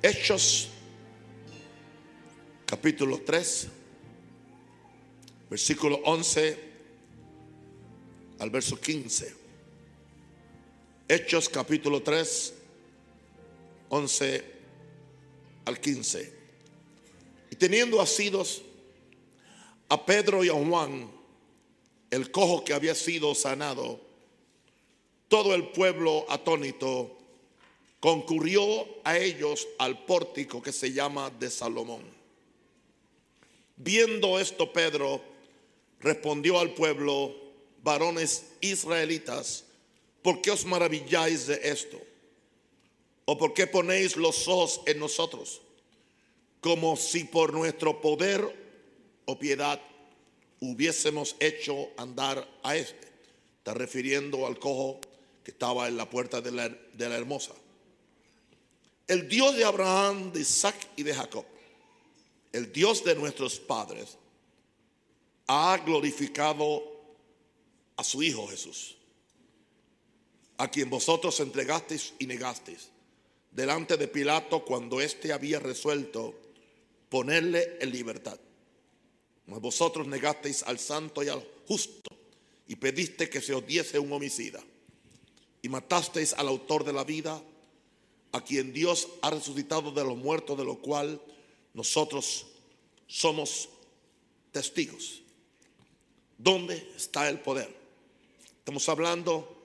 Hechos capítulo 3, versículo 11 al verso 15. Hechos capítulo 3, 11 al 15. Y teniendo asidos a Pedro y a Juan, el cojo que había sido sanado, todo el pueblo atónito concurrió a ellos al pórtico que se llama de Salomón. Viendo esto, Pedro respondió al pueblo, varones israelitas, ¿por qué os maravilláis de esto? ¿O por qué ponéis los ojos en nosotros? Como si por nuestro poder o piedad hubiésemos hecho andar a este. Está refiriendo al cojo que estaba en la puerta de la, de la hermosa. El Dios de Abraham, de Isaac y de Jacob, el Dios de nuestros padres, ha glorificado a su Hijo Jesús, a quien vosotros entregasteis y negasteis delante de Pilato cuando éste había resuelto ponerle en libertad. Mas vosotros negasteis al santo y al justo y pediste que se os diese un homicida. Y matasteis al autor de la vida, a quien Dios ha resucitado de los muertos, de lo cual nosotros somos testigos. ¿Dónde está el poder? Estamos hablando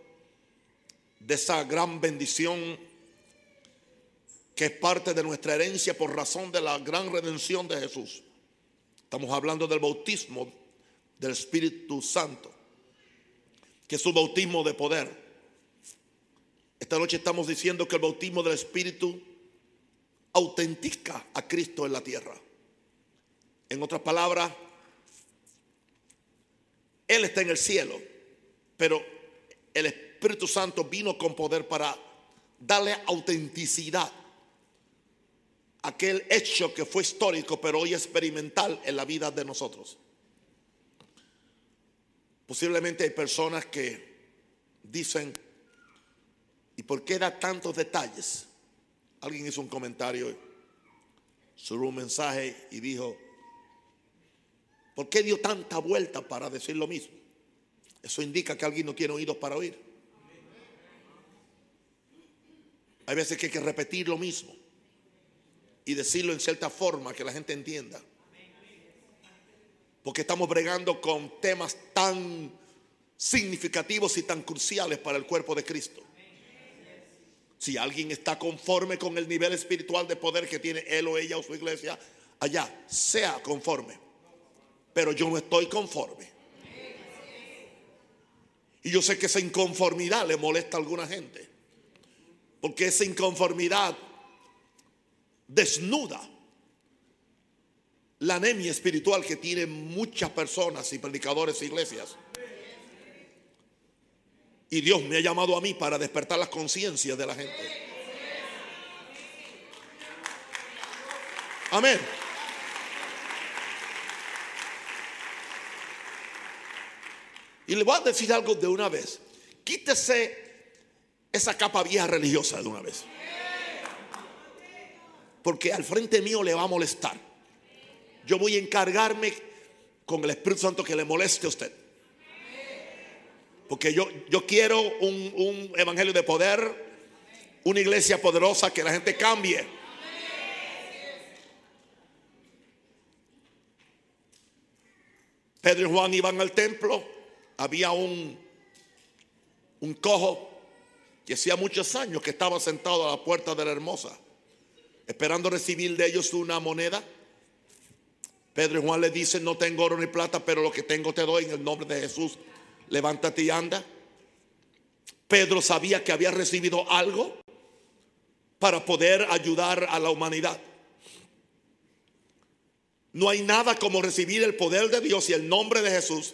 de esa gran bendición que es parte de nuestra herencia por razón de la gran redención de Jesús. Estamos hablando del bautismo del Espíritu Santo, que es un bautismo de poder. Esta noche estamos diciendo que el bautismo del Espíritu autentica a Cristo en la tierra. En otras palabras, Él está en el cielo, pero el Espíritu Santo vino con poder para darle autenticidad aquel hecho que fue histórico, pero hoy experimental en la vida de nosotros. Posiblemente hay personas que dicen, ¿y por qué da tantos detalles? Alguien hizo un comentario sobre un mensaje y dijo, ¿por qué dio tanta vuelta para decir lo mismo? Eso indica que alguien no tiene oídos para oír. Hay veces que hay que repetir lo mismo y decirlo en cierta forma que la gente entienda. Porque estamos bregando con temas tan significativos y tan cruciales para el cuerpo de Cristo. Si alguien está conforme con el nivel espiritual de poder que tiene él o ella o su iglesia, allá, sea conforme. Pero yo no estoy conforme. Y yo sé que esa inconformidad le molesta a alguna gente. Porque esa inconformidad desnuda la anemia espiritual que tienen muchas personas y predicadores e iglesias. Y Dios me ha llamado a mí para despertar las conciencias de la gente. Amén. Y le voy a decir algo de una vez. Quítese esa capa vieja religiosa de una vez porque al frente mío le va a molestar. Yo voy a encargarme con el Espíritu Santo que le moleste a usted. Porque yo, yo quiero un, un evangelio de poder, una iglesia poderosa que la gente cambie. Pedro y Juan iban al templo, había un, un cojo que hacía muchos años que estaba sentado a la puerta de la hermosa esperando recibir de ellos una moneda. Pedro y Juan le dicen, no tengo oro ni plata, pero lo que tengo te doy en el nombre de Jesús. Levántate y anda. Pedro sabía que había recibido algo para poder ayudar a la humanidad. No hay nada como recibir el poder de Dios y el nombre de Jesús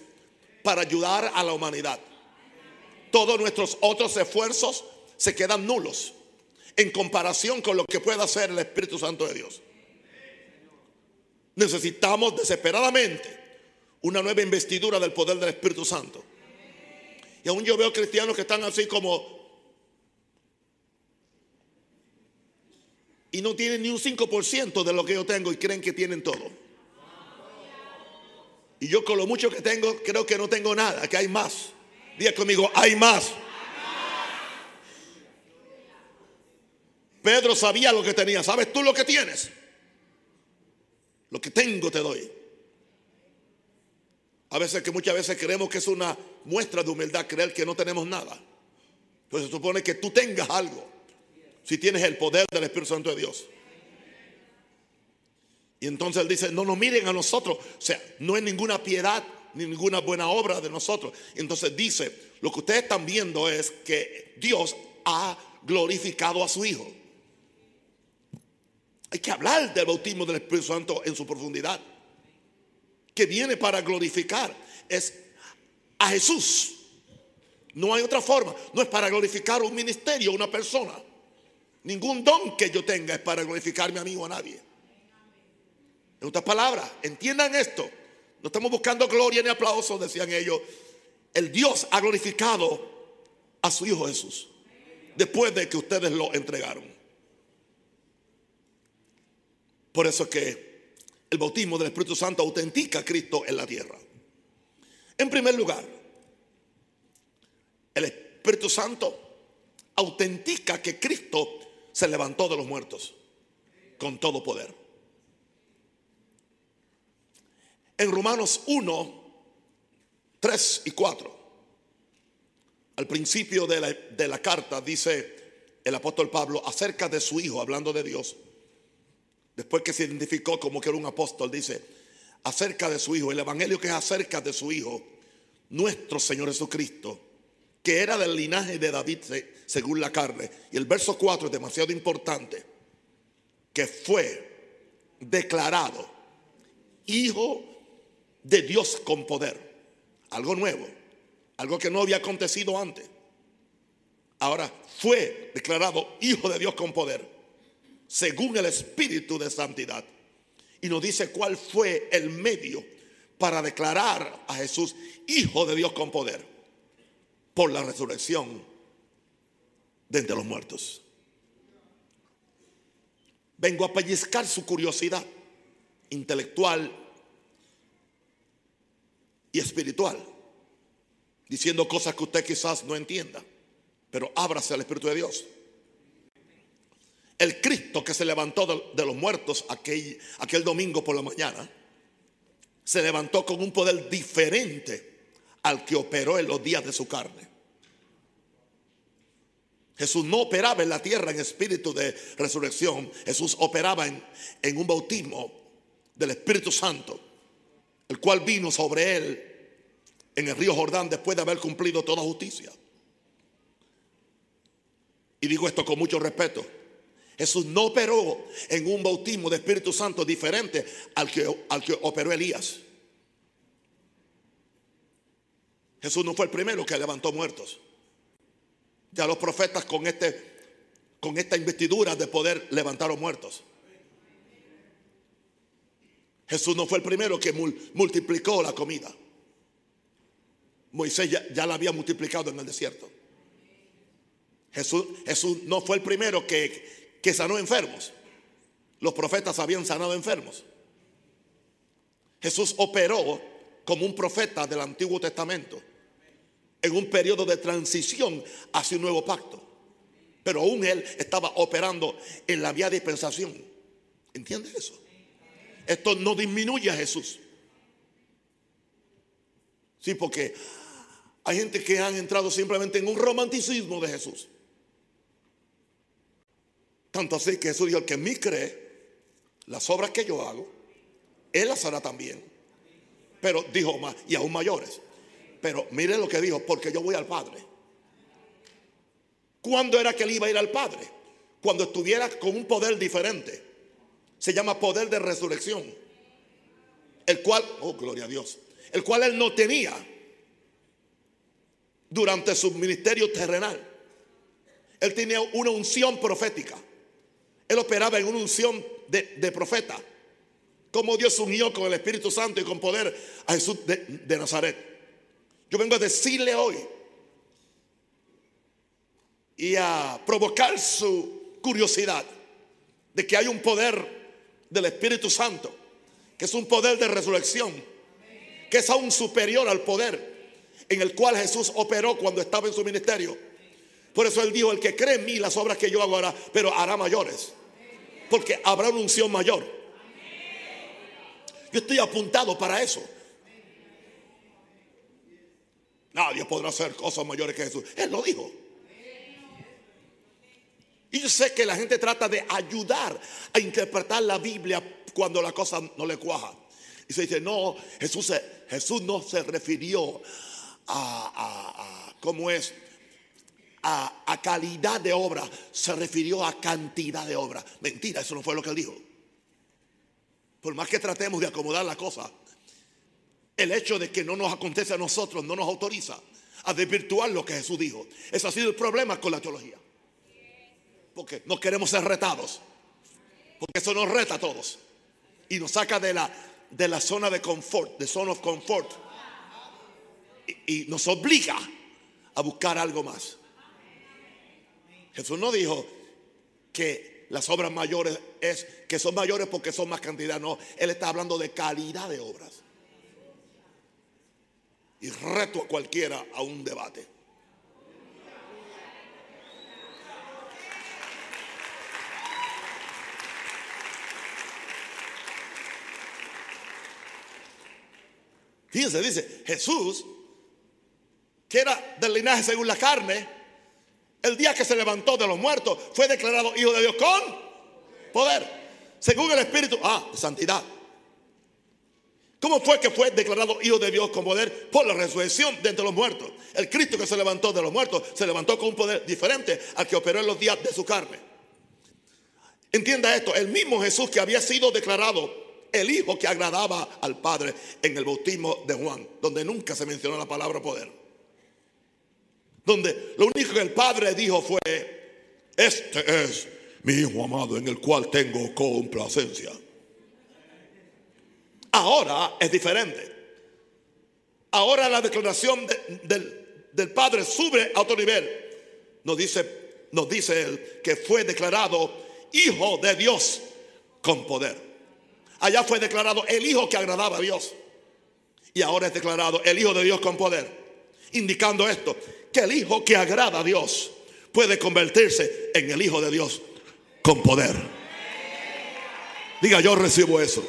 para ayudar a la humanidad. Todos nuestros otros esfuerzos se quedan nulos en comparación con lo que pueda hacer el Espíritu Santo de Dios. Necesitamos desesperadamente una nueva investidura del poder del Espíritu Santo. Aún yo veo cristianos que están así como y no tienen ni un 5% de lo que yo tengo y creen que tienen todo. Y yo con lo mucho que tengo, creo que no tengo nada, que hay más. Diga conmigo, hay más. Pedro sabía lo que tenía. ¿Sabes tú lo que tienes? Lo que tengo te doy. A veces que muchas veces creemos que es una muestra de humildad creer que no tenemos nada. Pues se supone que tú tengas algo. Si tienes el poder del Espíritu Santo de Dios. Y entonces él dice, no nos miren a nosotros. O sea, no es ninguna piedad ni ninguna buena obra de nosotros. Entonces dice, lo que ustedes están viendo es que Dios ha glorificado a su Hijo. Hay que hablar del bautismo del Espíritu Santo en su profundidad. Que viene para glorificar. Es a Jesús. No hay otra forma. No es para glorificar un ministerio, una persona. Ningún don que yo tenga es para glorificarme a mí o a nadie. En otras palabras, entiendan esto. No estamos buscando gloria ni aplauso, decían ellos. El Dios ha glorificado a su Hijo Jesús después de que ustedes lo entregaron. Por eso es que el bautismo del Espíritu Santo autentica a Cristo en la tierra. En primer lugar, el Espíritu Santo autentica que Cristo se levantó de los muertos con todo poder. En Romanos 1, 3 y 4, al principio de la, de la carta dice el apóstol Pablo acerca de su hijo, hablando de Dios, después que se identificó como que era un apóstol, dice, acerca de su Hijo, el Evangelio que es acerca de su Hijo, nuestro Señor Jesucristo, que era del linaje de David según la carne. Y el verso 4 es demasiado importante, que fue declarado Hijo de Dios con poder. Algo nuevo, algo que no había acontecido antes. Ahora fue declarado Hijo de Dios con poder según el Espíritu de Santidad. Y nos dice cuál fue el medio para declarar a Jesús Hijo de Dios con poder por la resurrección de entre los muertos. Vengo a pellizcar su curiosidad intelectual y espiritual, diciendo cosas que usted quizás no entienda, pero ábrase al Espíritu de Dios. El Cristo que se levantó de, los muertos aquel, aquel domingo por la mañana, se levantó con un poder diferente al que operó en los días de su carne. Jesús no operaba en la tierra en espíritu de resurrección. Jesús operaba en, en, un bautismo del Espíritu Santo, el cual vino sobre él en el río Jordán después de haber cumplido toda justicia. Y digo esto con mucho respeto. Jesús no operó en un bautismo de Espíritu Santo diferente al que, al que operó Elías. Jesús no fue el primero que levantó muertos. Ya los profetas con, este, con esta investidura de poder levantaron muertos. Jesús no fue el primero que multiplicó la comida. Moisés ya, la había multiplicado en el desierto. Jesús, Jesús no fue el primero que, que sanó enfermos. Los profetas habían sanado enfermos. Jesús operó como un profeta del Antiguo Testamento en un periodo de transición hacia un nuevo pacto. Pero aún él estaba operando en la vía de dispensación. ¿Entiendes eso? Esto no disminuye a Jesús. Sí, porque hay gente que han entrado simplemente en un romanticismo de Jesús. Tanto así que Jesús dijo, el que en mí cree, las obras que yo hago, Él las hará también. Pero dijo más, y aún mayores. Pero mire lo que dijo, porque yo voy al Padre. ¿Cuándo era que él iba a ir al Padre? Cuando estuviera con un poder diferente. Se llama poder de resurrección. El cual, oh gloria a Dios, el cual él no tenía durante su ministerio terrenal. Él tenía una unción profética. Él operaba en una unción de, profeta. Como Dios unió con el Espíritu Santo y con poder a Jesús de, Nazaret. Yo vengo a decirle hoy y a provocar su curiosidad de que hay un poder del Espíritu Santo, que es un poder de resurrección, que es aún superior al poder en el cual Jesús operó cuando estaba en su ministerio. Por eso él dijo, el que cree en mí, las obras que yo hago hará, pero hará mayores. Porque habrá una unción mayor. Yo estoy apuntado para eso. Nadie podrá hacer cosas mayores que Jesús. Él lo dijo. Y yo sé que la gente trata de ayudar a interpretar la Biblia cuando la cosa no le cuaja. Y se dice, no, Jesús, Jesús no se refirió a, ¿cómo es? A, calidad de obra, se refirió a cantidad de obra. Mentira, eso no fue lo que él dijo. Por más que tratemos de acomodar la cosa, el hecho de que no nos acontece a nosotros no nos autoriza a desvirtuar lo que Jesús dijo. Ese ha sido el problema con la teología. Porque no queremos ser retados. Porque eso nos reta a todos. Y nos saca de la, de la zona de confort, de zone of comfort. Y nos obliga a buscar algo más. Jesús no dijo que las obras mayores es que son mayores porque son más cantidad. No, Él está hablando de calidad de obras. Y reto a cualquiera a un debate. Fíjense, dice Jesús, que era del linaje según la carne, el día que se levantó de los muertos, fue declarado hijo de Dios con poder, según el Espíritu, ah, santidad. ¿Cómo fue que fue declarado hijo de Dios con poder? Por la resurrección de entre los muertos. El Cristo que se levantó de los muertos se levantó con un poder diferente al que operó en los días de su carne. Entienda esto, el mismo Jesús que había sido declarado el hijo que agradaba al Padre en el bautismo de Juan, donde nunca se mencionó la palabra poder. Donde lo único que el Padre dijo fue, este es mi hijo amado en el cual tengo complacencia. Ahora es diferente. Ahora la declaración del, del, Padre sube a otro nivel. Nos dice, nos dice él que fue declarado hijo de Dios con poder. Allá fue declarado el Hijo que agradaba a Dios. Y ahora es declarado el Hijo de Dios con poder. Indicando esto, que el Hijo que agrada a Dios puede convertirse en el Hijo de Dios con poder. Diga, yo recibo eso.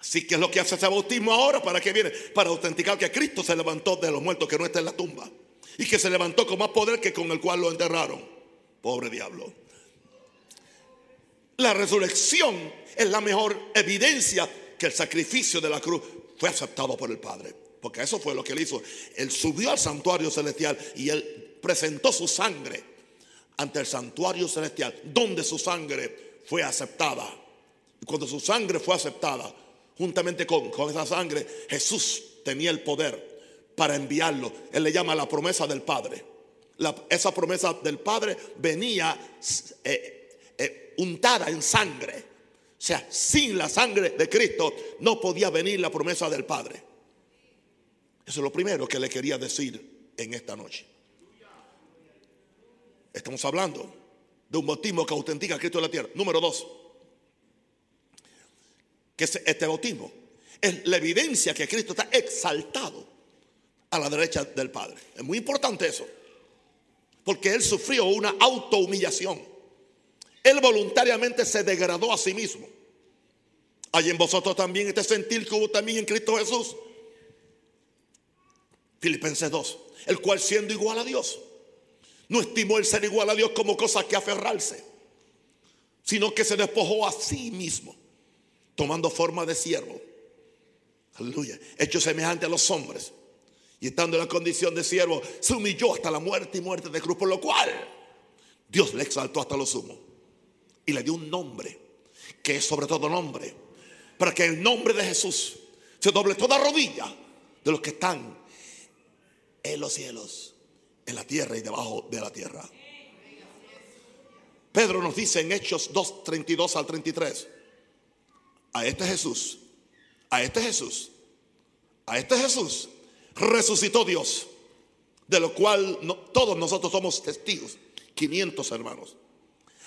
Así que es lo que hace ese bautismo ahora. ¿Para qué viene? Para autenticar que Cristo se levantó de los muertos, que no está en la tumba. Y que se levantó con más poder que con el cual lo enterraron. Pobre diablo. La resurrección es la mejor evidencia que el sacrificio de la cruz fue aceptado por el Padre. Porque eso fue lo que él hizo. Él subió al santuario celestial y él presentó su sangre ante el santuario celestial, donde su sangre fue aceptada. Y cuando su sangre fue aceptada, juntamente con, con esa sangre, Jesús tenía el poder para enviarlo. Él le llama la promesa del Padre. esa promesa del Padre venía eh, untada en sangre. O sea, sin la sangre de Cristo no podía venir la promesa del Padre. Eso es lo primero que le quería decir en esta noche. Estamos hablando de un bautismo que autentica a Cristo en la tierra. Número dos, que este bautismo es la evidencia que Cristo está exaltado a la derecha del Padre. Es muy importante eso, porque Él sufrió una autohumillación. Él voluntariamente se degradó a sí mismo. Hay en vosotros también este sentir que hubo también en Cristo Jesús. Filipenses 2, el cual siendo igual a Dios, no estimó el ser igual a Dios como cosa que aferrarse, sino que se despojó a sí mismo, tomando forma de siervo. Aleluya, hecho semejante a los hombres. Y estando en la condición de siervo, se humilló hasta la muerte y muerte de cruz, por lo cual Dios le exaltó hasta lo sumo y le dio un nombre, que es sobre todo nombre, para que el nombre de Jesús se doble toda rodilla de los que están en los cielos, en la tierra y debajo de la tierra. Pedro nos dice en Hechos 2, 32 al 33, a este Jesús, a este Jesús, a este Jesús resucitó Dios, de lo cual todos nosotros somos testigos 500 hermanos.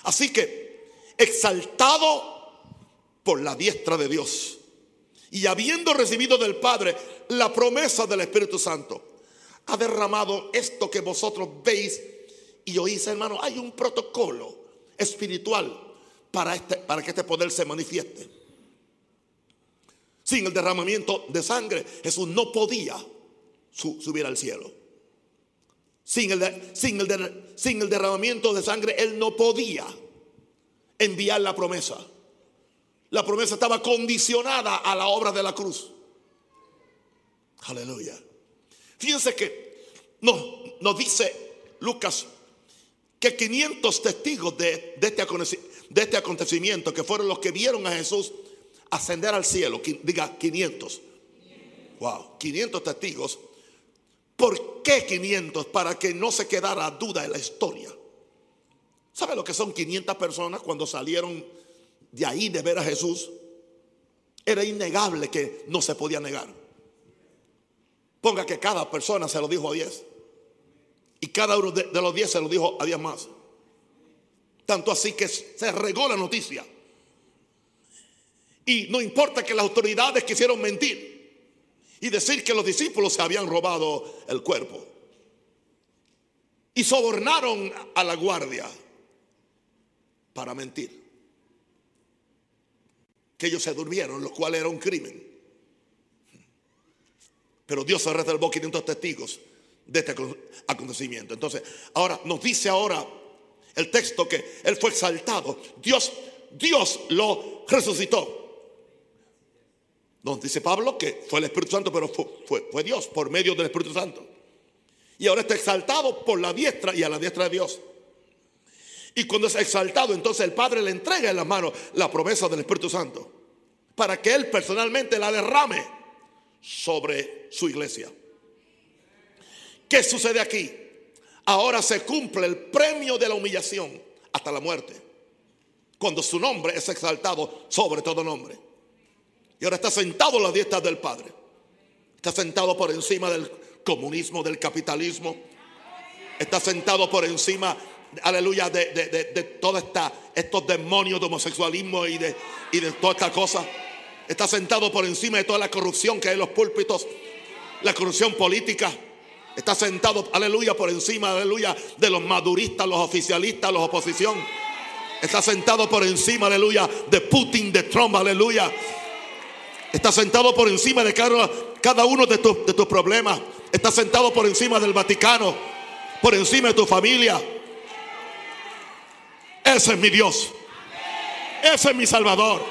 Así que, exaltado por la diestra de Dios y habiendo recibido del Padre la promesa del Espíritu Santo, ha derramado esto que vosotros veis y oís, hermano. Hay un protocolo espiritual para, este, para que este poder se manifieste. Sin el derramamiento de sangre, Jesús no podía subir al cielo. Sin el, sin, el sin el derramamiento de sangre, Él no podía enviar la promesa. La promesa estaba condicionada a la obra de la cruz. Aleluya. Fíjense que nos, nos dice Lucas que 500 testigos de, este de este acontecimiento, que fueron los que vieron a Jesús ascender al cielo, diga 500. Wow, 500 testigos. ¿Por qué 500? Para que no se quedara duda en la historia. ¿Sabe lo que son 500 personas cuando salieron de ahí de ver a Jesús? Era innegable que no se podía negar. Ponga que cada persona se lo dijo a 10. Y cada uno de, de los 10 se lo dijo a 10 más. Tanto así que se regó la noticia. Y no importa que las autoridades quisieron mentir y decir que los discípulos se habían robado el cuerpo. Y sobornaron a la guardia para mentir. Que ellos se durmieron, lo cual era un crimen. Pero Dios se reservó 500 testigos de este acontecimiento. Entonces, ahora nos dice ahora el texto que él fue exaltado. Dios, Dios lo resucitó. Nos dice Pablo que fue el Espíritu Santo, pero fue, Dios por medio del Espíritu Santo. Y ahora está exaltado por la diestra y a la diestra de Dios. Y cuando es exaltado, entonces el Padre le entrega en las manos la promesa del Espíritu Santo para que Él personalmente la derrame sobre su iglesia. ¿Qué sucede aquí? Ahora se cumple el premio de la humillación hasta la muerte. Cuando su nombre es exaltado sobre todo nombre. Y ahora está sentado a la diestra del Padre. Está sentado por encima del comunismo, del capitalismo. Está sentado por encima, aleluya, de, de, todos estos demonios de homosexualismo y de, y de toda esta cosa. Está sentado por encima de toda la corrupción que hay en los púlpitos, la corrupción política Está sentado, aleluya, por encima, aleluya, de los maduristas, los oficialistas, los oposición. Está sentado por encima, aleluya, de Putin, de Trump, aleluya. Está sentado por encima de cada, cada uno de, de tus problemas. Está sentado por encima del Vaticano, por encima de tu familia. Ese es mi Dios. Ese es mi Salvador.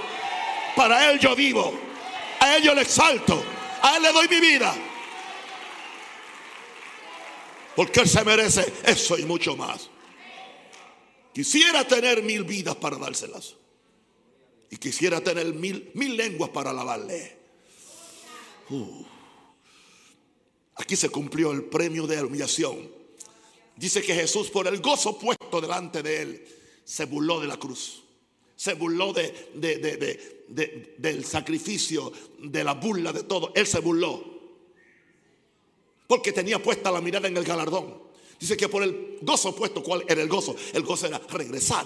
Para Él yo vivo. A Él yo le exalto. A Él le doy mi vida. Porque Él se merece eso y mucho más. Quisiera tener mil vidas para dárselas. Y quisiera tener mil, mil lenguas para alabarle. Uh. Aquí se cumplió el premio de humillación. Dice que Jesús por el gozo puesto delante de él se burló de la cruz. Se burló de, del sacrificio, de la burla, de todo. Él se burló. Porque tenía puesta la mirada en el galardón. Dice que por el gozo puesto, ¿cuál era el gozo? El gozo era regresar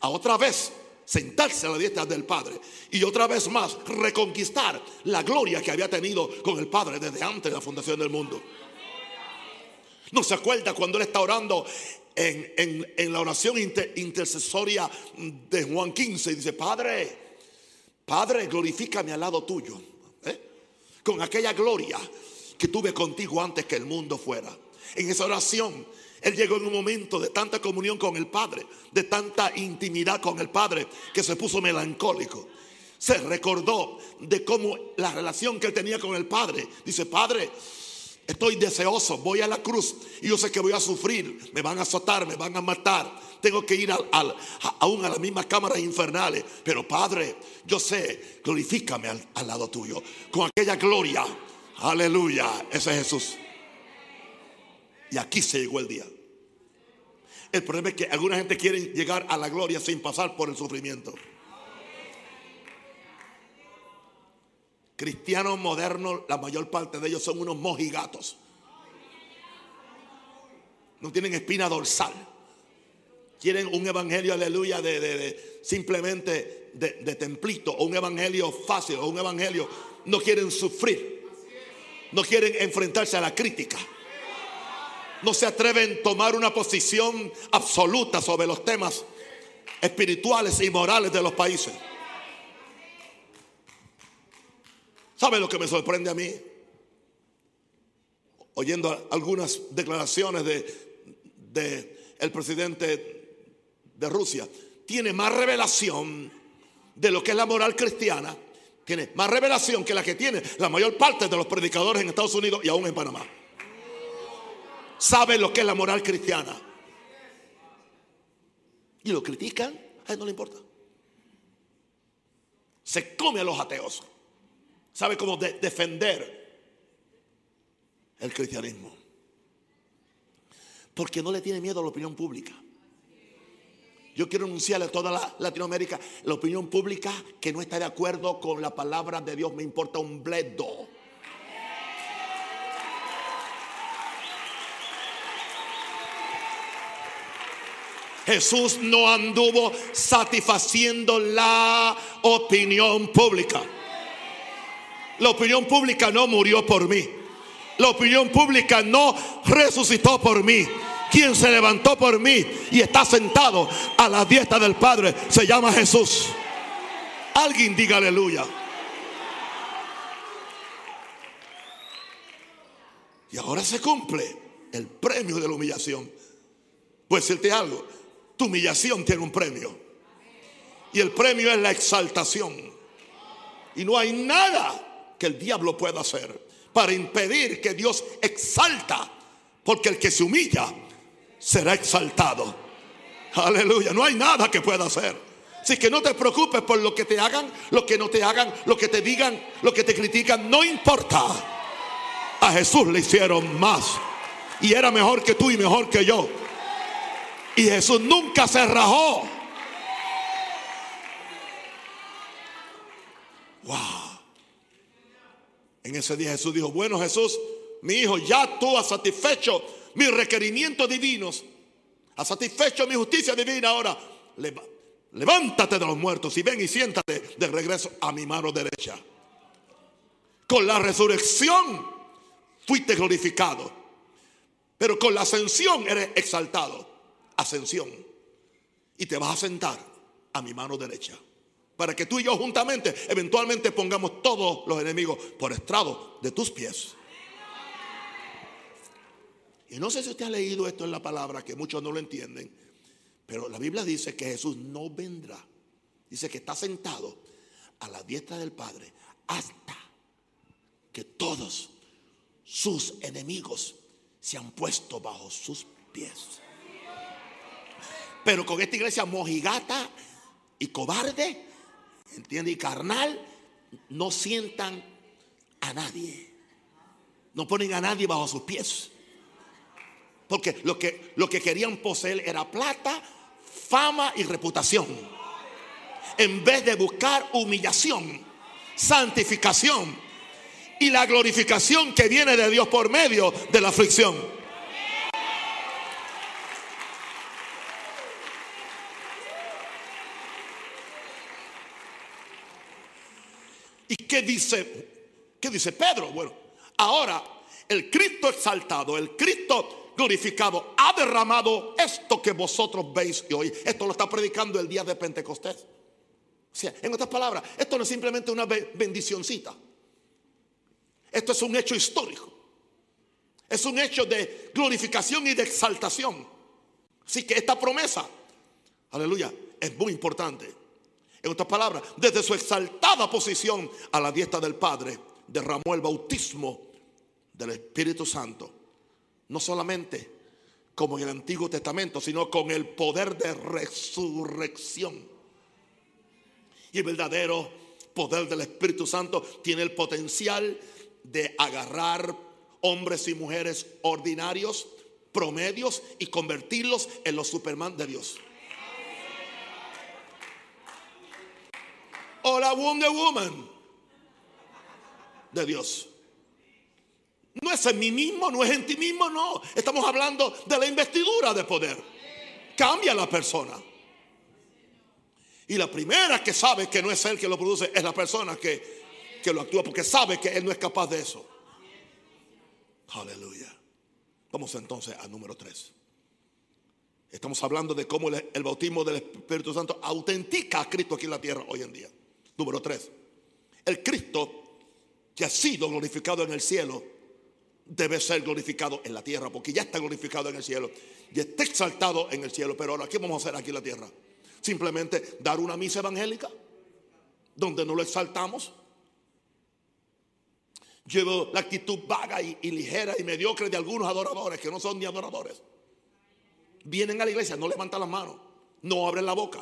a otra vez sentarse a la diestra del Padre y otra vez más reconquistar la gloria que había tenido con el Padre desde antes de la fundación del mundo. No se acuerda cuando él está orando en, la oración intercesoria de Juan 15 y dice, Padre, Padre, glorifícame al lado tuyo. ¿eh? Con aquella gloria que tuve contigo antes que el mundo fuera. En esa oración, él llegó en un momento de tanta comunión con el Padre, de tanta intimidad con el Padre, que se puso melancólico. Se recordó de cómo la relación que él tenía con el Padre. Dice, Padre, estoy deseoso, voy a la cruz y yo sé que voy a sufrir, me van a azotar, me van a matar. Tengo que ir al, aún a las mismas cámaras infernales. Pero Padre, yo sé, glorifícame al, al lado tuyo, con aquella gloria Aleluya, ese es Jesús. Y aquí se llegó el día. El problema es que alguna gente quiere llegar a la gloria sin pasar por el sufrimiento. Cristianos modernos, la mayor parte de ellos son unos mojigatos. No tienen espina dorsal. quieren un evangelio, aleluya, de, de- de simplemente de, de templito, o un evangelio fácil, o un evangelio, no quieren sufrir, no quieren enfrentarse a la crítica, no se atreven a tomar una posición absoluta sobre los temas espirituales y morales de los países. ¿Sabe lo que me sorprende a mí? Oyendo algunas declaraciones de, el presidente de Rusia, tiene más revelación de lo que es la moral cristiana, tiene más revelación que la que tiene la mayor parte de los predicadores en Estados Unidos y aún en Panamá. Sabe lo que es la moral cristiana. Y lo critican, a él no le importa. Se come a los ateos. Sabe cómo de- defender el cristianismo. Porque no le tiene miedo a la opinión pública. Yo quiero anunciarle a toda la Latinoamérica, la opinión pública que no está de acuerdo con la palabra de Dios me importa un bledo. Jesús no anduvo satisfaciendo la opinión pública. La opinión pública no murió por mí. La opinión pública no resucitó por mí. Quien se levantó por mí y está sentado a la diestra del Padre se llama Jesús. Alguien diga aleluya. Y ahora se cumple el premio de la humillación. Pues decirte algo, tu humillación tiene un premio. Y el premio es la exaltación. Y no hay nada que el diablo pueda hacer para impedir que Dios exalta. Porque el que se humilla será exaltado. Aleluya. No hay nada que pueda hacer. Así que no te preocupes por lo que te hagan, lo que no te hagan, lo que te digan, lo que te critican. No importa. A Jesús le hicieron más. Y era mejor que tú y mejor que yo. Y Jesús nunca se rajó. Wow. En ese día Jesús dijo, bueno Jesús, mi hijo, ya tú has satisfecho mis requerimientos divinos. Has satisfecho mi justicia divina. Ahora, levántate de los muertos y ven y siéntate de regreso a mi mano derecha. Con la resurrección fuiste glorificado. Pero con la ascensión eres exaltado. Ascensión. Y te vas a sentar a mi mano derecha. Para que tú y yo juntamente, eventualmente pongamos todos los enemigos por estrado de tus pies. Y no sé si usted ha leído esto en la palabra, que muchos no lo entienden. Pero la Biblia dice que Jesús no vendrá. Dice que está sentado a la diestra del Padre hasta que todos sus enemigos se han puesto bajo sus pies. Pero con esta iglesia mojigata y cobarde, entiende, y carnal, no sientan a nadie. No ponen a nadie bajo sus pies. Porque lo que, lo que querían poseer era plata, fama y reputación. En vez de buscar humillación, santificación y la glorificación que viene de Dios por medio de la aflicción. Qué dice? ¿Qué dice Pedro? Bueno, ahora el Cristo exaltado, el Cristo glorificado ha derramado esto que vosotros veis y oís. Esto lo está predicando el día de Pentecostés. O sea, en otras palabras, esto no es simplemente una be- bendicioncita. Esto es un hecho histórico. Es un hecho de glorificación y de exaltación. Así que esta promesa, aleluya, es muy importante. En otras palabras, desde su exaltada posición a la diestra del Padre, derramó el bautismo del Espíritu Santo. No solamente como en el Antiguo Testamento, sino con el poder de resurrección. Y el verdadero poder del Espíritu Santo tiene el potencial de agarrar hombres y mujeres ordinarios, promedios y convertirlos en los Superman de Dios. O la Wonder Woman de Dios. No es en mí mismo, no es en ti mismo, no. Estamos hablando de la investidura de poder. cambia la persona. Y la primera que sabe que no es él que lo produce es la persona que, que lo actúa porque sabe que él no es capaz de eso. Aleluya. Vamos entonces al número 3. Estamos hablando de cómo el, bautismo del Espíritu Santo autentica a Cristo aquí en la tierra hoy en día. Número 3. El Cristo que ha sido glorificado en el cielo debe ser glorificado en la tierra, porque ya está glorificado en el cielo y está exaltado en el cielo. Pero ahora, ¿qué vamos a hacer aquí en la tierra? Simplemente dar una misa evangélica donde no lo exaltamos. Llevo la actitud vaga y, ligera y mediocre de algunos adoradores que no son ni adoradores. Vienen a la iglesia, no levantan las manos, no abren la boca.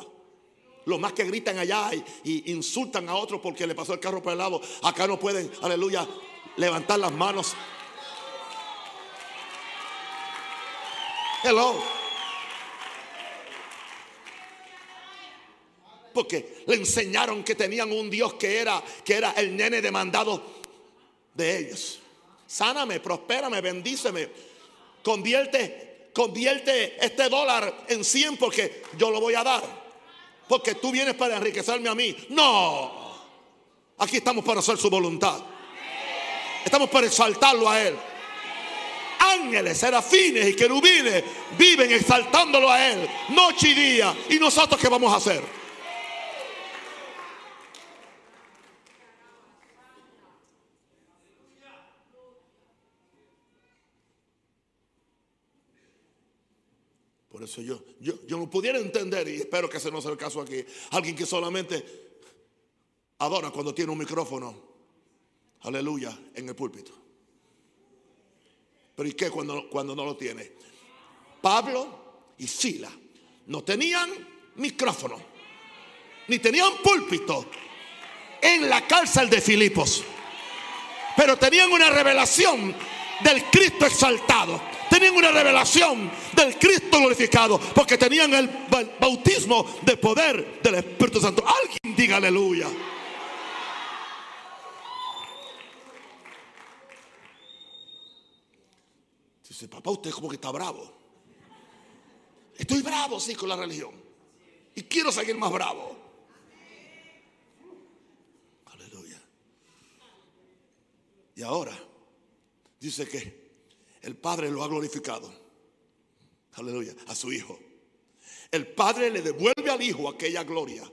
Lo más que gritan allá y, insultan a otros porque le pasó el carro por el lado. Acá no pueden, aleluya, levantar las manos. Hello. Porque le enseñaron que tenían un Dios que era, que era el nene demandado de ellos. Sáname, prospérame, bendíceme. Convierte, convierte este dólar en 100 porque yo lo voy a dar porque tú vienes para enriquecerme a mí. No. Aquí estamos para hacer su voluntad. Estamos para exaltarlo a Él. Ángeles, serafines y querubines viven exaltándolo a Él noche y día. ¿Y nosotros qué vamos a hacer? Yo, yo, yo no pudiera entender, y espero que ese no sea el caso aquí, alguien que solamente adora cuando tiene un micrófono, aleluya, en el púlpito. Pero ¿y qué cuando, cuando no lo tiene? Pablo y Sila no tenían micrófono, ni tenían púlpito en la cárcel de Filipos, pero tenían una revelación del Cristo exaltado tenían una revelación del Cristo glorificado, porque tenían el bautismo de poder del Espíritu Santo. Alguien diga aleluya. Dice, papá, usted como que está bravo. Estoy bravo, sí, con la religión. Y quiero seguir más bravo. Aleluya. Y ahora dice que el Padre lo ha glorificado. Aleluya, a su Hijo. El Padre le devuelve al Hijo aquella gloria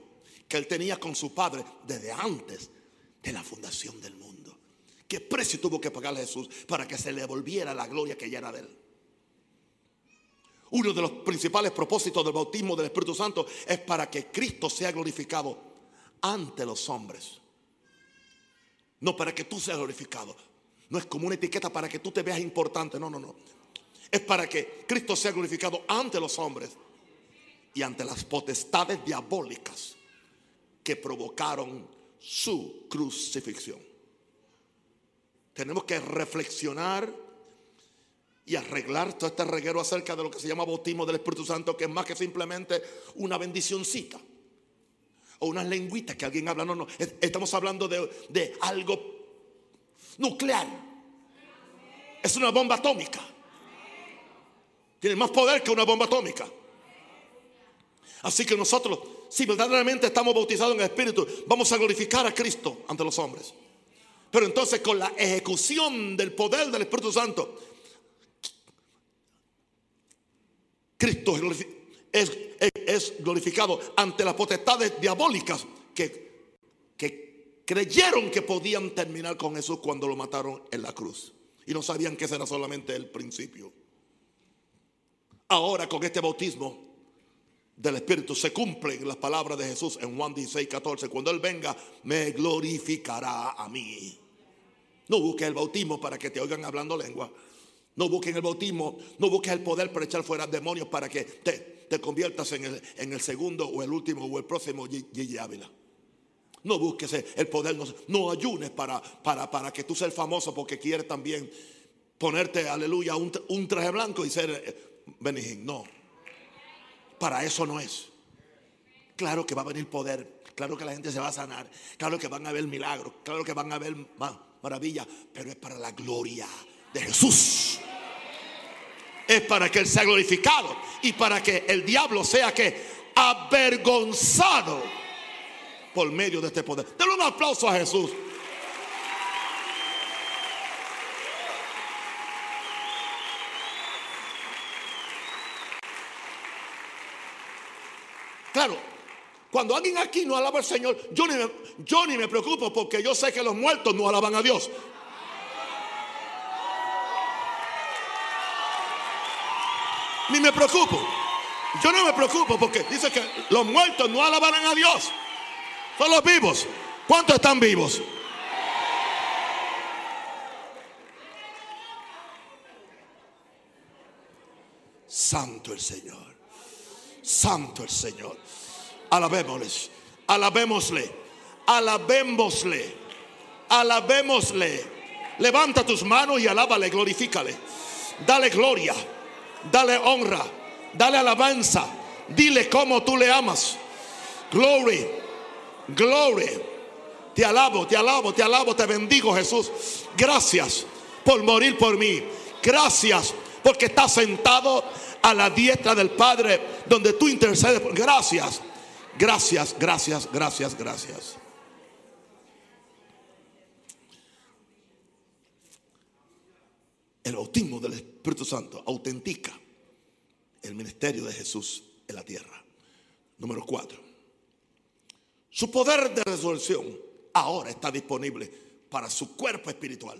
que él tenía con su Padre desde antes de la fundación del mundo. ¿Qué precio tuvo que pagar Jesús para que se le devolviera la gloria que ya era de él? Uno de los principales propósitos del bautismo del Espíritu Santo es para que Cristo sea glorificado ante los hombres. No para que tú seas glorificado, no es como una etiqueta para que tú te veas importante. No, no, no. Es para que Cristo sea glorificado ante los hombres y ante las potestades diabólicas que provocaron su crucifixión. Tenemos que reflexionar y arreglar todo este reguero acerca de lo que se llama bautismo del Espíritu Santo, que es más que simplemente una bendicioncita o unas lengüitas que alguien habla. No, no, estamos hablando de, de algo nuclear. Es una bomba atómica. Tiene más poder que una bomba atómica. Así que nosotros, si verdaderamente estamos bautizados en el Espíritu, vamos a glorificar a Cristo ante los hombres. Pero entonces con la ejecución del poder del Espíritu Santo, Cristo es glorificado ante las potestades diabólicas que creyeron que podían terminar con Jesús cuando lo mataron en la cruz. Y no sabían que ese era solamente el principio. Ahora con este bautismo del Espíritu se cumplen las palabras de Jesús en Juan 16, 14. Cuando Él venga, me glorificará a mí. No busques el bautismo para que te oigan hablando lengua. No busques el bautismo, no busques el poder para echar fuera demonios para que te, te conviertas en el, en el segundo o el último o el próximo Gigi Ávila. No busques el poder, no, ayunes para, para, para, que tú seas famoso porque quieres también ponerte, aleluya, un, traje blanco y ser eh, Benijín. No, para eso no es. Claro que va a venir poder, claro que la gente se va a sanar, claro que van a ver milagros, claro que van a ver maravillas, pero es para la gloria de Jesús. es para que Él sea glorificado y para que el diablo sea que avergonzado por medio de este poder. Denle un aplauso a Jesús. Claro, cuando alguien aquí no alaba al Señor, yo ni, me, yo ni me preocupo porque yo sé que los muertos no alaban a Dios. Ni me preocupo. Yo no me preocupo porque dice que los muertos no alabarán a Dios. Son los vivos. ¿Cuántos están vivos? Santo el Señor. Santo el Señor. Alabémosle. Alabémosle. Alabémosle. Alabémosle. Levanta tus manos y alábale, glorifícale. Dale gloria. Dale honra. Dale alabanza. Dile cómo tú le amas. Glory. Glory. Te alabo, te alabo, te alabo, te bendigo Jesús. Gracias por morir por mí. Gracias porque estás sentado a la diestra del Padre donde tú intercedes. Gracias, gracias, gracias, gracias, gracias. El bautismo del Espíritu Santo autentica el ministerio de Jesús en la tierra. Número cuatro. Su poder de resurrección ahora está disponible para su cuerpo espiritual.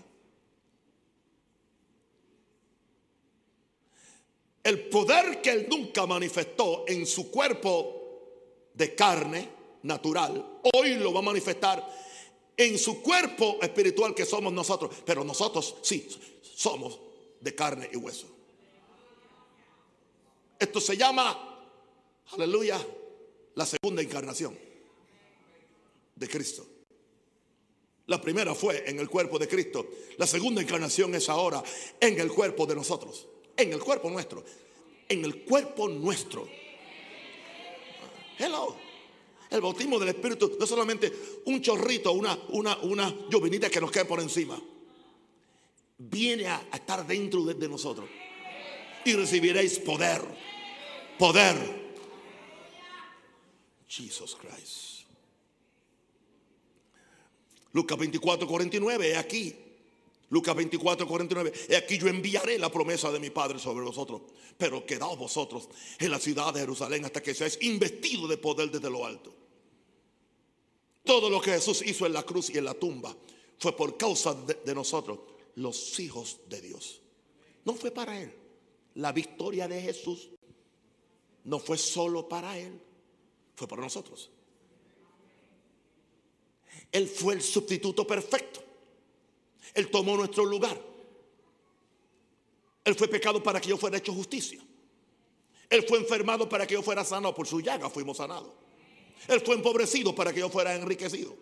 El poder que él nunca manifestó en su cuerpo de carne natural, hoy lo va a manifestar en su cuerpo espiritual que somos nosotros. Pero nosotros sí somos de carne y hueso. Esto se llama, aleluya, la segunda encarnación de Cristo. La primera fue en el cuerpo de Cristo. La segunda encarnación es ahora en el cuerpo de nosotros. En el cuerpo nuestro. En el cuerpo nuestro. Hello. El bautismo del Espíritu no es solamente un chorrito, una, una, una llovinita que nos cae por encima. Viene a, estar dentro de, de nosotros. Y recibiréis poder. Poder. Jesus Christ. Lucas 24, 49, he aquí. Lucas 24, 49, he aquí yo enviaré la promesa de mi Padre sobre vosotros, pero quedaos vosotros en la ciudad de Jerusalén hasta que seáis investidos de poder desde lo alto. Todo lo que Jesús hizo en la cruz y en la tumba fue por causa de, de nosotros, los hijos de Dios. No fue para Él. La victoria de Jesús no fue solo para Él, fue para nosotros. Él fue el sustituto perfecto. Él tomó nuestro lugar. Él fue pecado para que yo fuera hecho justicia. Él fue enfermado para que yo fuera sanado. Por su llaga fuimos sanados. Él fue empobrecido para que yo fuera enriquecido.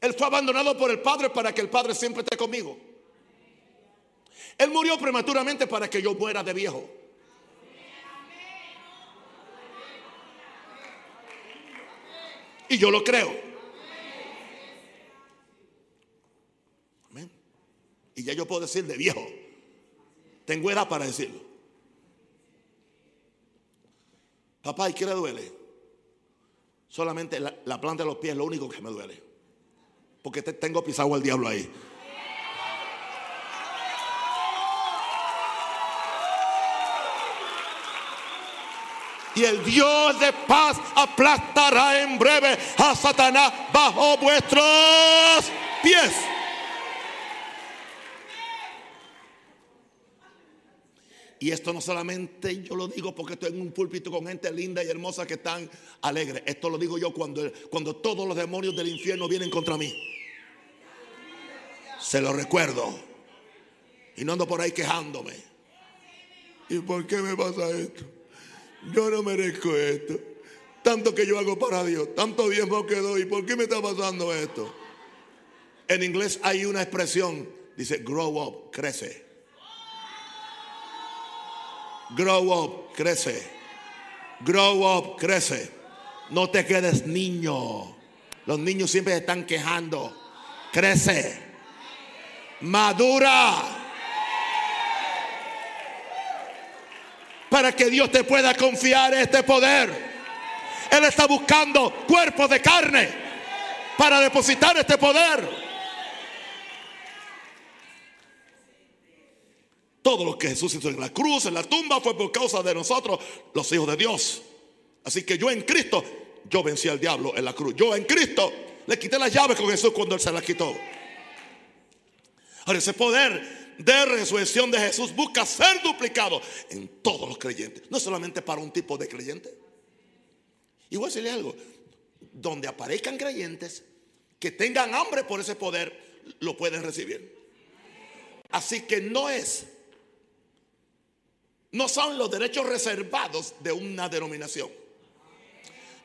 Él fue abandonado por el Padre para que el Padre siempre esté conmigo. Él murió prematuramente para que yo muera de viejo. Y yo lo creo. Amén. Y ya yo puedo decir de viejo. Tengo edad para decirlo. Papá, ¿y qué le duele? Solamente la, la planta de los pies es lo único que me duele. Porque te, tengo pisado al diablo ahí. Y el Dios de paz aplastará en breve a Satanás bajo vuestros pies. Y esto no solamente yo lo digo porque estoy en un púlpito con gente linda y hermosa que están alegres. Esto lo digo yo cuando, cuando todos los demonios del infierno vienen contra mí. Se lo recuerdo. Y no ando por ahí quejándome. ¿Y por qué me pasa esto? Yo no merezco esto. Tanto que yo hago para Dios, tanto diezmo que doy. ¿Por qué me está pasando esto? En inglés hay una expresión, dice grow up, crece. Grow up, crece. Grow up, crece. No te quedes niño. Los niños siempre están quejando. Crece. Madura. Para que Dios te pueda confiar este poder. Él está buscando cuerpos de carne para depositar este poder. Todo lo que Jesús hizo en la cruz, en la tumba, fue por causa de nosotros, los hijos de Dios. Así que yo en Cristo, yo vencí al diablo en la cruz. Yo en Cristo le quité las llaves con Jesús cuando Él se las quitó. Ahora ese poder de resurrección de Jesús busca ser duplicado en todos los creyentes. No solamente para un tipo de creyente. Y voy a decirle algo. Donde aparezcan creyentes que tengan hambre por ese poder, lo pueden recibir. Así que no es no son los derechos reservados de una denominación.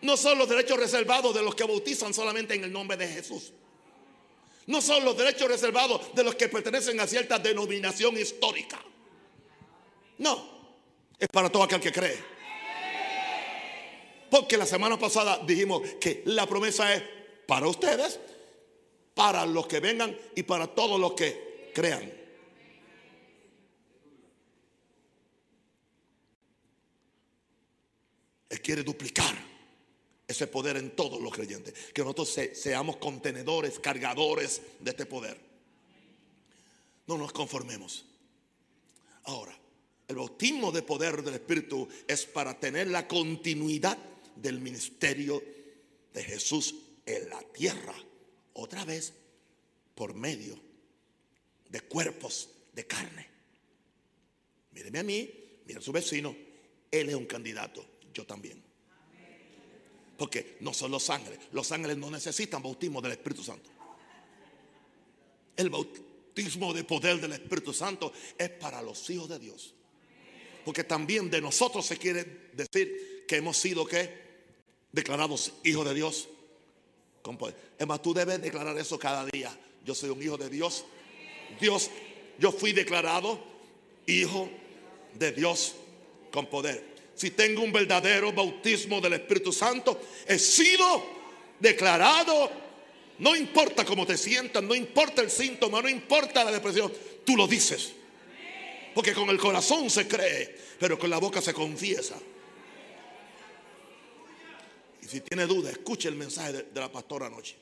No son los derechos reservados de los que bautizan solamente en el nombre de Jesús. No son los derechos reservados de los que pertenecen a cierta denominación histórica. No, es para todo aquel que cree. Porque la semana pasada dijimos que la promesa es para ustedes, para los que vengan y para todos los que crean. Él quiere duplicar ese poder en todos los creyentes. Que nosotros seamos contenedores, cargadores de este poder. No nos conformemos. Ahora, el bautismo de poder del Espíritu es para tener la continuidad del ministerio de Jesús en la tierra. Otra vez, por medio de cuerpos de carne. Míreme a mí, mire a su vecino. Él es un candidato yo también. Porque no son los ángeles. Los ángeles no necesitan bautismo del Espíritu Santo. El bautismo de poder del Espíritu Santo es para los hijos de Dios. Porque también de nosotros se quiere decir que hemos sido que declarados hijos de Dios. Es más, tú debes declarar eso cada día. Yo soy un hijo de Dios. Dios, yo fui declarado hijo de Dios con poder si tengo un verdadero bautismo del Espíritu Santo, he sido declarado, no importa cómo te sientas, no importa el síntoma, no importa la depresión, tú lo dices. Porque con el corazón se cree, pero con la boca se confiesa. Y si tiene duda, escuche el mensaje de, la pastora anoche.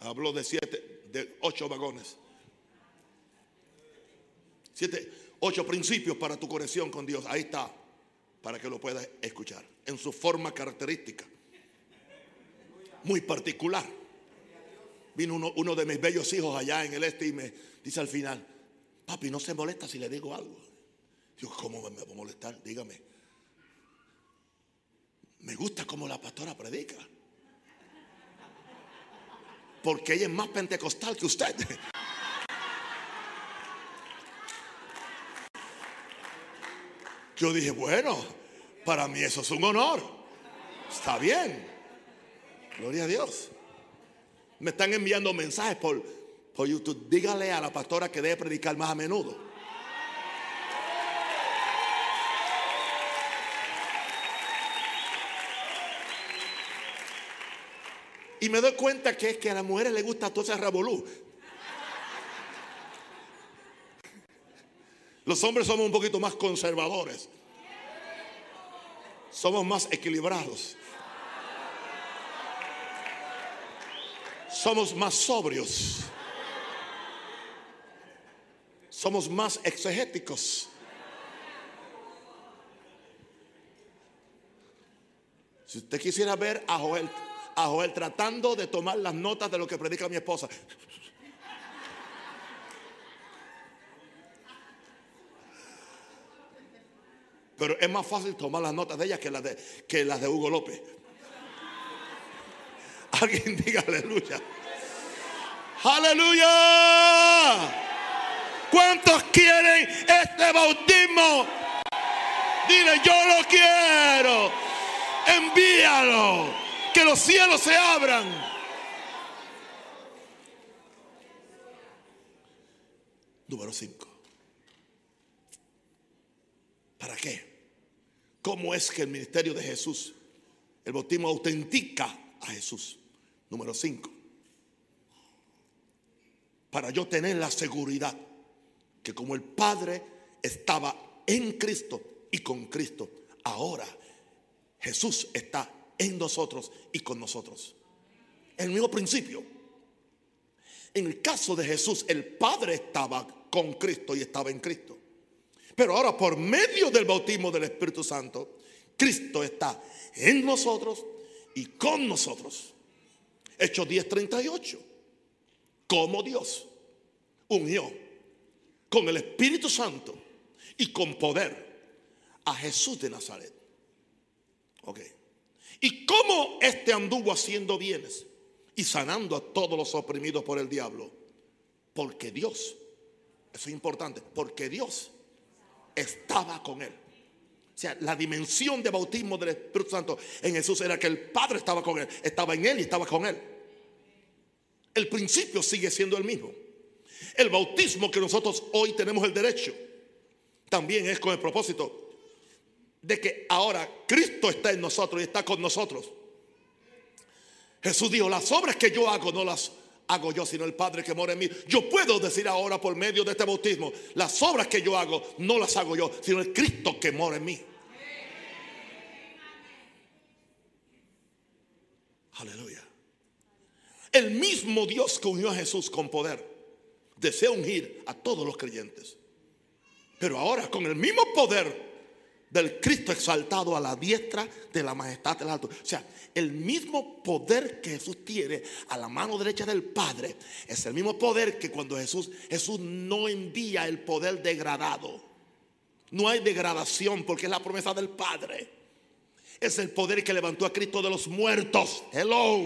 Habló de siete, de ocho vagones. Siete, Ocho principios para tu conexión con Dios. Ahí está, para que lo puedas escuchar. En su forma característica. Muy particular. Vino uno, de mis bellos hijos allá en el este y me dice al final, papi, no se molesta si le digo algo. Digo, ¿cómo me va a molestar? Dígame. Me gusta como la pastora predica. Porque ella es más pentecostal que usted. Yo dije, bueno, para mí eso es un honor. Está bien. Gloria a Dios. Me están enviando mensajes por, por YouTube. Dígale a la pastora que debe predicar más a menudo. Y me doy cuenta que es que a las mujeres les gusta todo ese revolú. Los hombres somos un poquito más conservadores. Somos más equilibrados. Somos más sobrios. Somos más exegéticos. Si usted quisiera ver a Joel, a Joel tratando de tomar las notas de lo que predica mi esposa. Pero es más fácil tomar las notas de ella que las de, que las de Hugo López. Alguien diga aleluya. Aleluya. ¿Cuántos quieren este bautismo? Dile, yo lo quiero. Envíalo. Que los cielos se abran. Número 5. ¿Para qué? ¿Cómo es que el ministerio de Jesús, el bautismo autentica a Jesús? Número 5. Para yo tener la seguridad que como el Padre estaba en Cristo y con Cristo. Ahora Jesús está en nosotros y con nosotros. El mismo principio. En el caso de Jesús, el Padre estaba con Cristo y estaba en Cristo. Pero ahora por medio del bautismo del Espíritu Santo, Cristo está en nosotros y con nosotros. Hechos 10:38. Como Dios unió con el Espíritu Santo y con poder a Jesús de Nazaret. Ok. ¿Y cómo este anduvo haciendo bienes y sanando a todos los oprimidos por el diablo? Porque Dios, eso es importante, porque Dios estaba con él. O sea, la dimensión de bautismo del Espíritu Santo en Jesús era que el Padre estaba con él, estaba en él y estaba con él. El principio sigue siendo el mismo. El bautismo que nosotros hoy tenemos el derecho también es con el propósito de que ahora Cristo está en nosotros y está con nosotros. Jesús dijo, las obras que yo hago no las hago yo, sino el Padre que mora en mí. Yo puedo decir ahora por medio de este bautismo, las obras que yo hago no las hago yo, sino el Cristo que mora en mí. Aleluya. El mismo Dios que unió a Jesús con poder desea ungir a todos los creyentes. Pero ahora con el mismo poder del Cristo exaltado a la diestra de la majestad del alto. O sea, el mismo poder que Jesús tiene a la mano derecha del Padre es el mismo poder que cuando Jesús Jesús no envía el poder degradado. No hay degradación porque es la promesa del Padre. Es el poder que levantó a Cristo de los muertos. Hello.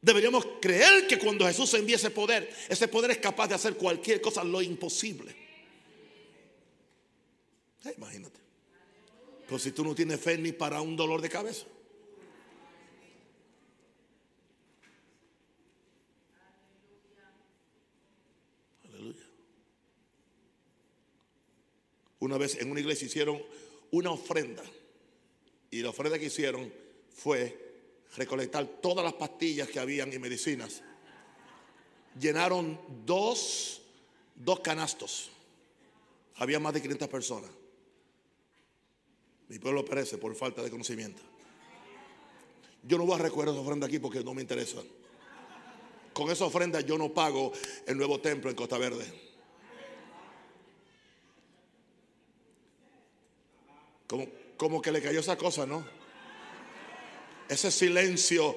Deberíamos creer que cuando Jesús envía ese poder, ese poder es capaz de hacer cualquier cosa, lo imposible. Imagínate. Pero si tú no tienes fe ni para un dolor de cabeza. Aleluya. Una vez en una iglesia hicieron una ofrenda. Y la ofrenda que hicieron fue recolectar todas las pastillas que habían y medicinas. Llenaron dos, dos canastos. Había más de 500 personas. Mi pueblo perece por falta de conocimiento. Yo no voy a recoger esa ofrenda aquí porque no me interesa. Con esa ofrenda yo no pago el nuevo templo en Costa Verde. Como, como que le cayó esa cosa, ¿no? Ese silencio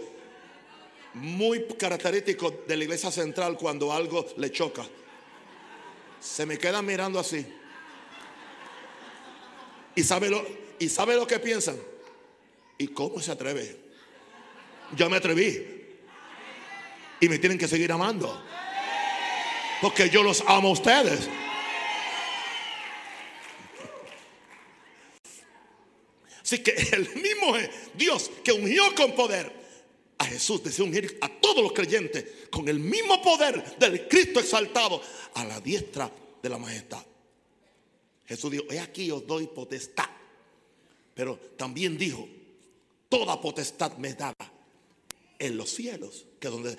muy característico de la iglesia central cuando algo le choca. Se me queda mirando así. Y sabe lo, ¿Y sabe lo que piensan? ¿Y cómo se atreve? Yo me atreví. Y me tienen que seguir amando. Porque yo los amo a ustedes. Así que el mismo Dios que ungió con poder a Jesús, desea ungir a todos los creyentes con el mismo poder del Cristo exaltado a la diestra de la majestad. Jesús dijo, he aquí os doy potestad pero también dijo, toda potestad me daba en los cielos, que donde,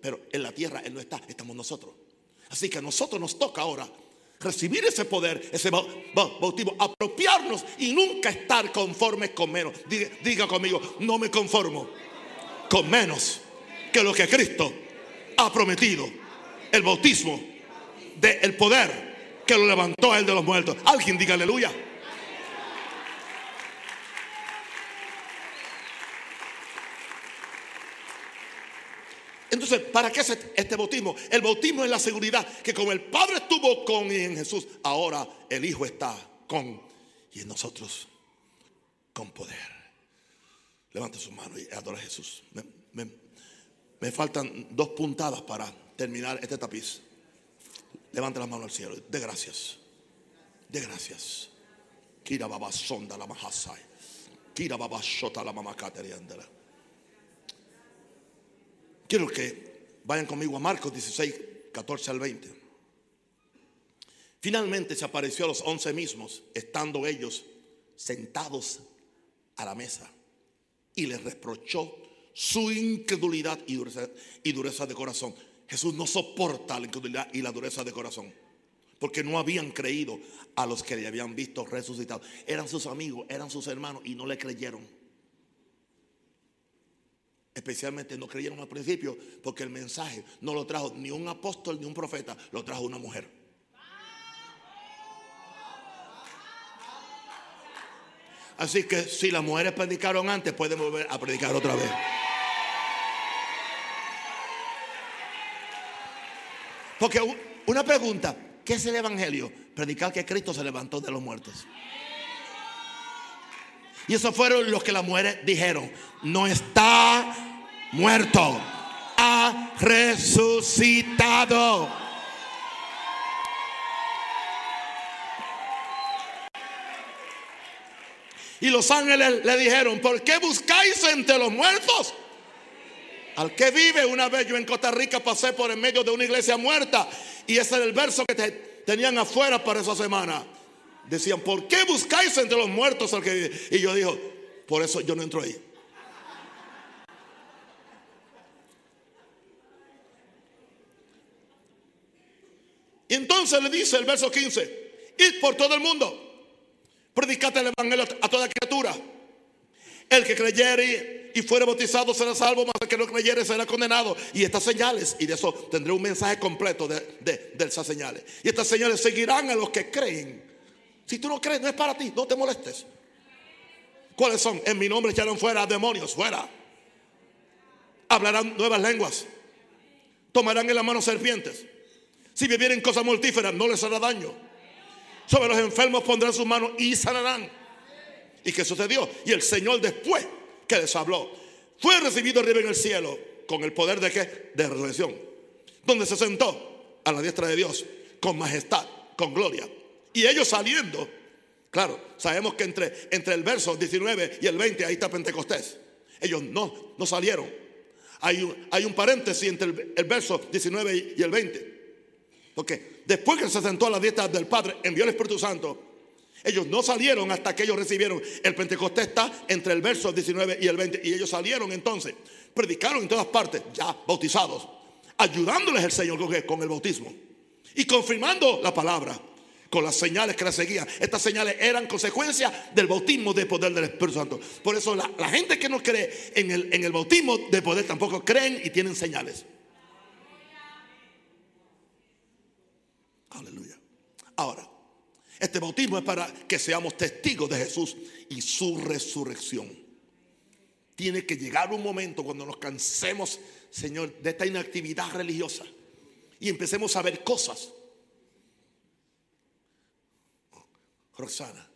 pero en la tierra Él no está, estamos nosotros. Así que a nosotros nos toca ahora recibir ese poder, ese bautismo, apropiarnos y nunca estar conformes con menos. Diga, conmigo, no me conformo con menos que lo que Cristo ha prometido. El bautismo del poder que lo levantó a Él de los muertos. Alguien diga aleluya. Entonces, ¿para qué es este bautismo? El bautismo es la seguridad que como el Padre estuvo con y en Jesús, ahora el Hijo está con y en nosotros con poder. Levante su mano y adora a Jesús. Me, faltan dos puntadas para terminar este tapiz. Levante la mano al cielo. De gracias. De gracias. Kira baba la mahasai. Kira baba shota la mamakateriandela. Quiero que vayan conmigo a Marcos 16, 14 al 20. Finalmente se apareció a los once mismos, estando ellos sentados a la mesa, y les reprochó su incredulidad y dureza, y dureza de corazón. Jesús no soporta la incredulidad y la dureza de corazón. porque no habían creído a los que le habían visto resucitado. Eran sus amigos, eran sus hermanos y no le creyeron. Especialmente no creyeron al principio porque el mensaje no lo trajo ni un apóstol ni un profeta, lo trajo una mujer. Así que si las mujeres predicaron antes, pueden volver a predicar otra vez. Porque una pregunta, ¿qué es el Evangelio? Predicar que Cristo se levantó de los muertos. Y esos fueron los que las mujeres dijeron, no está muerto, ha resucitado. Y los ángeles le dijeron, ¿por qué buscáis entre los muertos? Al que vive, una vez yo en Costa Rica pasé por en medio de una iglesia muerta y ese era el verso que tenían afuera para esa semana. Decían, ¿por qué buscáis entre los muertos al que vive? Y yo digo, por eso yo no entro ahí. Entonces le dice el verso 15, id por todo el mundo, predicate el evangelio a toda criatura. El que creyere y fuere bautizado será salvo, mas el que no creyere será condenado. Y estas señales, y de eso tendré un mensaje completo de, de, esas señales. Y estas señales seguirán a los que creen. Si tú no crees, no es para ti, no te molestes. ¿Cuáles son? En mi nombre echarán fuera demonios, fuera. Hablarán nuevas lenguas. Tomarán en la mano serpientes. Si vivieren cosas mortíferas, no les hará daño. Sobre los enfermos pondrán sus manos y sanarán. ¿Y qué sucedió? Y el Señor después que les habló, fue recibido arriba en el cielo con el poder de qué? De resurrección. Donde se sentó a la diestra de Dios con majestad, con gloria. Y ellos saliendo, claro, sabemos que entre, entre el verso 19 y el 20 ahí está Pentecostés. Ellos no, no salieron. Hay un, hay un paréntesis entre el, el verso 19 y el 20. Porque después que se sentó a la dieta del Padre, envió el Espíritu Santo. Ellos no salieron hasta que ellos recibieron. El Pentecostés está entre el verso 19 y el 20. Y ellos salieron entonces. Predicaron en todas partes, ya bautizados. Ayudándoles el Señor con el bautismo. Y confirmando la palabra con las señales que la seguían. Estas señales eran consecuencia del bautismo de poder del Espíritu Santo. Por eso la, gente que no cree en el, en el bautismo de poder tampoco creen y tienen señales. Aleluya. Ahora, este bautismo es para que seamos testigos de Jesús y su resurrección. Tiene que llegar un momento cuando nos cansemos, Señor, de esta inactividad religiosa y empecemos a ver cosas. Roxana,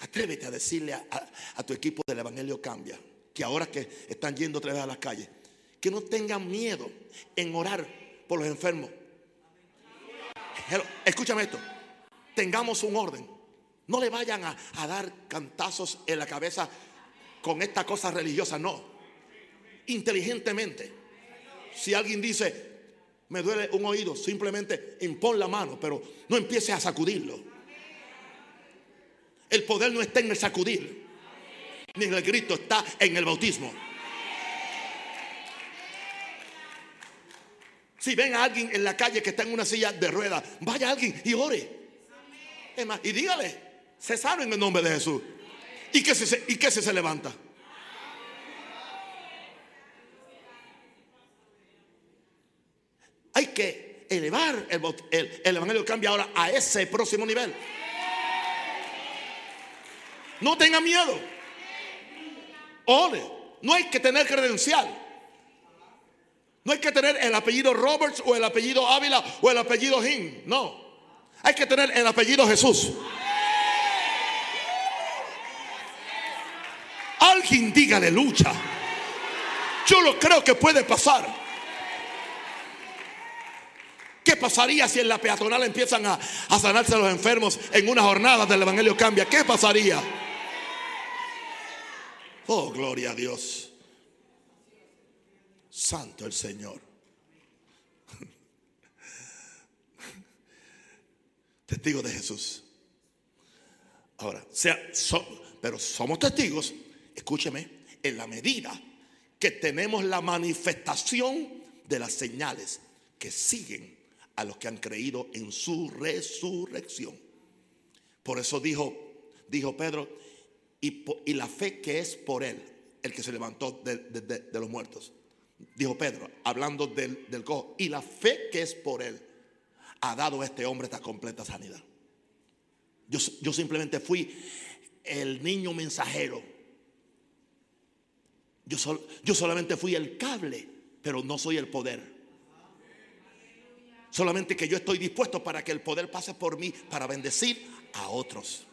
atrévete a decirle a, tu equipo del Evangelio Cambia, que ahora que están yendo otra vez a las calles, que no tengan miedo en orar por los enfermos escúchame esto. Tengamos un orden. No le vayan a, dar cantazos en la cabeza con esta cosa religiosa, no. Inteligentemente. Si alguien dice, me duele un oído, simplemente impon la mano, pero no empieces a sacudirlo. El poder no está en el sacudir, ni en el grito, está en el bautismo. Si ven a alguien en la calle que está en una silla de ruedas, vaya alguien y ore. y dígale, se sano en el nombre de Jesús. ¿Y qué se, y se levanta? Hay que elevar el, el, el Evangelio cambia ahora a ese próximo nivel. No tenga miedo. Ore. No hay que tener credencial. No hay que tener el apellido Roberts o el apellido Ávila o el apellido Jim. No. Hay que tener el apellido Jesús. Alguien dígale lucha. Yo lo creo que puede pasar. ¿Qué pasaría si en la peatonal empiezan a, a sanarse los enfermos en una jornada del Evangelio cambia? ¿Qué pasaría? Oh, gloria a Dios. Santo el Señor. Testigo de Jesús. Ahora, sea, pero somos testigos, escúcheme, en la medida que tenemos la manifestación de las señales que siguen a los que han creído en su resurrección. Por eso dijo, dijo Pedro, y, la fe que es por él, el que se levantó de, los muertos. Dijo Pedro, hablando del, cojo, y la fe que es por él, ha dado a este hombre esta completa sanidad. Yo, yo simplemente fui el niño mensajero. Yo, yo solamente fui el cable, pero no soy el poder. Solamente que yo estoy dispuesto para que el poder pase por mí para bendecir a otros.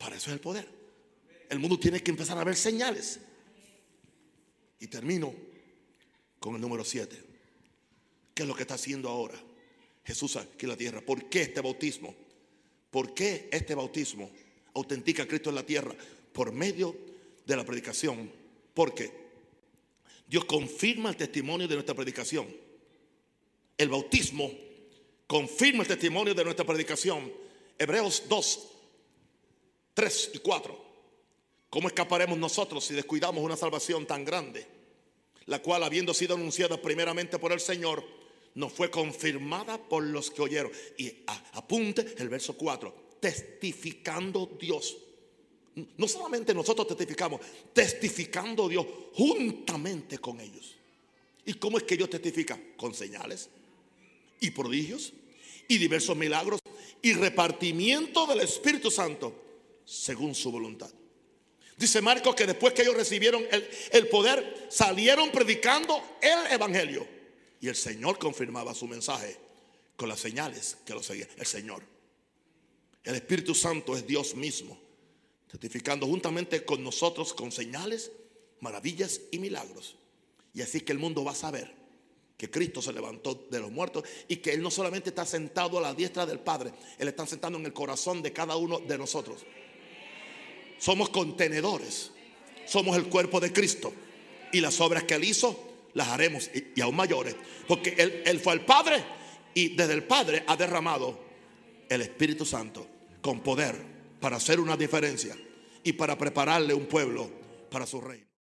Para eso es el poder. El mundo tiene que empezar a ver señales. Y termino con el número 7. ¿Qué es lo que está haciendo ahora Jesús aquí en la tierra? ¿Por qué este bautismo? ¿Por qué este bautismo autentica a Cristo en la tierra? Por medio de la predicación. Porque Dios confirma el testimonio de nuestra predicación. El bautismo confirma el testimonio de nuestra predicación. Hebreos 2, 3 y 4. ¿Cómo escaparemos nosotros si descuidamos una salvación tan grande? La cual, habiendo sido anunciada primeramente por el Señor, nos fue confirmada por los que oyeron. Y apunte el verso 4, testificando Dios no solamente nosotros testificamos, testificando Dios juntamente con ellos. ¿Y cómo es que Dios testifica? Con señales y prodigios y diversos milagros y repartimiento del Espíritu Santo según su voluntad. Dice Marcos que después que ellos recibieron el, poder, salieron predicando el Evangelio. Y el Señor confirmaba su mensaje con las señales que lo seguían. El Señor. El Espíritu Santo es Dios mismo testificando juntamente con nosotros con señales, maravillas y milagros. Y así que el mundo va a saber que Cristo se levantó de los muertos y que Él no solamente está sentado a la diestra del Padre, Él está sentado en el corazón de cada uno de nosotros. Somos contenedores, somos el cuerpo de Cristo. Y las obras que Él hizo las haremos y, aún mayores, porque él, él fue el Padre y desde el Padre ha derramado el Espíritu Santo con poder para hacer una diferencia y para prepararle un pueblo para su reino.